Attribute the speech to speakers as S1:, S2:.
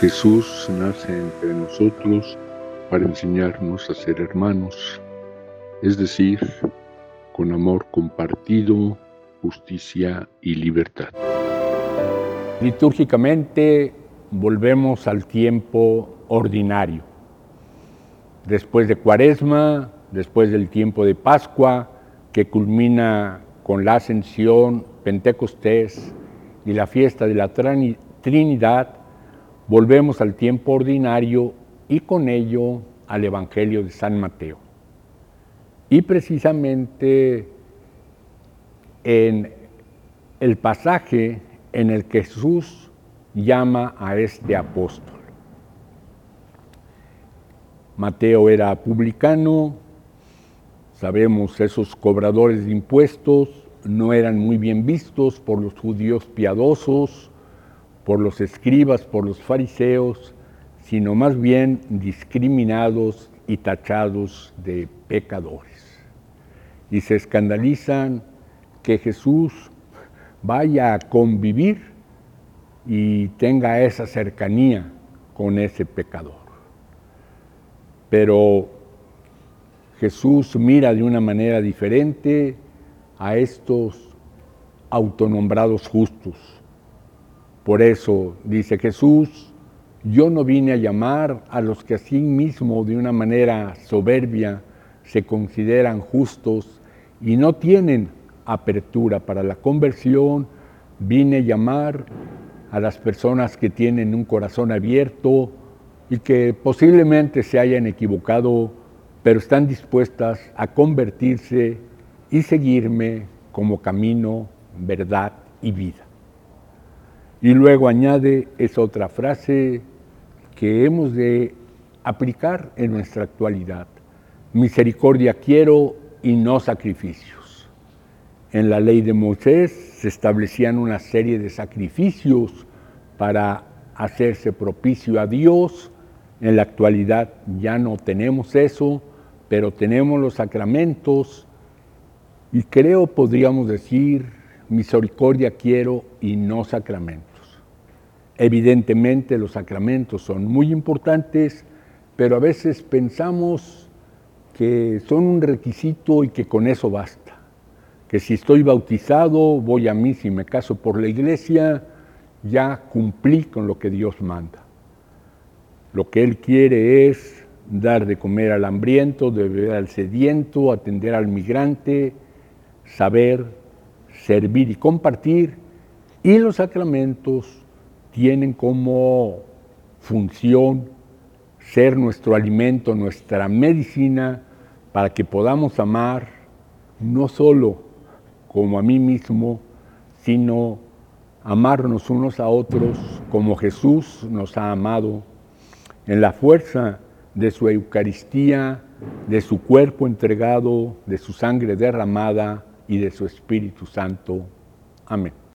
S1: Jesús nace entre nosotros para enseñarnos a ser hermanos, es decir, con amor compartido, justicia y libertad.
S2: Litúrgicamente volvemos al tiempo ordinario. Después de Cuaresma, después del tiempo de Pascua, que culmina con la ascensión, Pentecostés y la fiesta de la Trinidad, volvemos al tiempo ordinario y con ello al Evangelio de San Mateo. Y precisamente en el pasaje en el que Jesús llama a este apóstol. Mateo era publicano, sabemos esos cobradores de impuestos no eran muy bien vistos por los judíos piadosos, por los escribas, por los fariseos, sino más bien discriminados y tachados de pecadores. Y se escandalizan que Jesús vaya a convivir y tenga esa cercanía con ese pecador. Pero Jesús mira de una manera diferente a estos autonombrados justos. Por eso dice Jesús, yo no vine a llamar a los que así mismo de una manera soberbia se consideran justos y no tienen apertura para la conversión, vine a llamar a las personas que tienen un corazón abierto y que posiblemente se hayan equivocado, pero están dispuestas a convertirse y seguirme como camino, verdad y vida. Y luego añade esa otra frase que hemos de aplicar en nuestra actualidad. Misericordia quiero y no sacrificios. En la ley de Moisés se establecían una serie de sacrificios para hacerse propicio a Dios. En la actualidad ya no tenemos eso, pero tenemos los sacramentos y creo podríamos decir misericordia quiero y no sacramentos. Evidentemente los sacramentos son muy importantes, pero a veces pensamos que son un requisito y que con eso basta. Que si estoy bautizado, voy a mí, si me caso por la iglesia, ya cumplí con lo que Dios manda. Lo que Él quiere es dar de comer al hambriento, de beber al sediento, atender al migrante, saber, servir y compartir. Y los sacramentos tienen como función ser nuestro alimento, nuestra medicina, para que podamos amar no solo como a mí mismo, sino amarnos unos a otros como Jesús nos ha amado, en la fuerza de su Eucaristía, de su cuerpo entregado, de su sangre derramada y de su Espíritu Santo. Amén.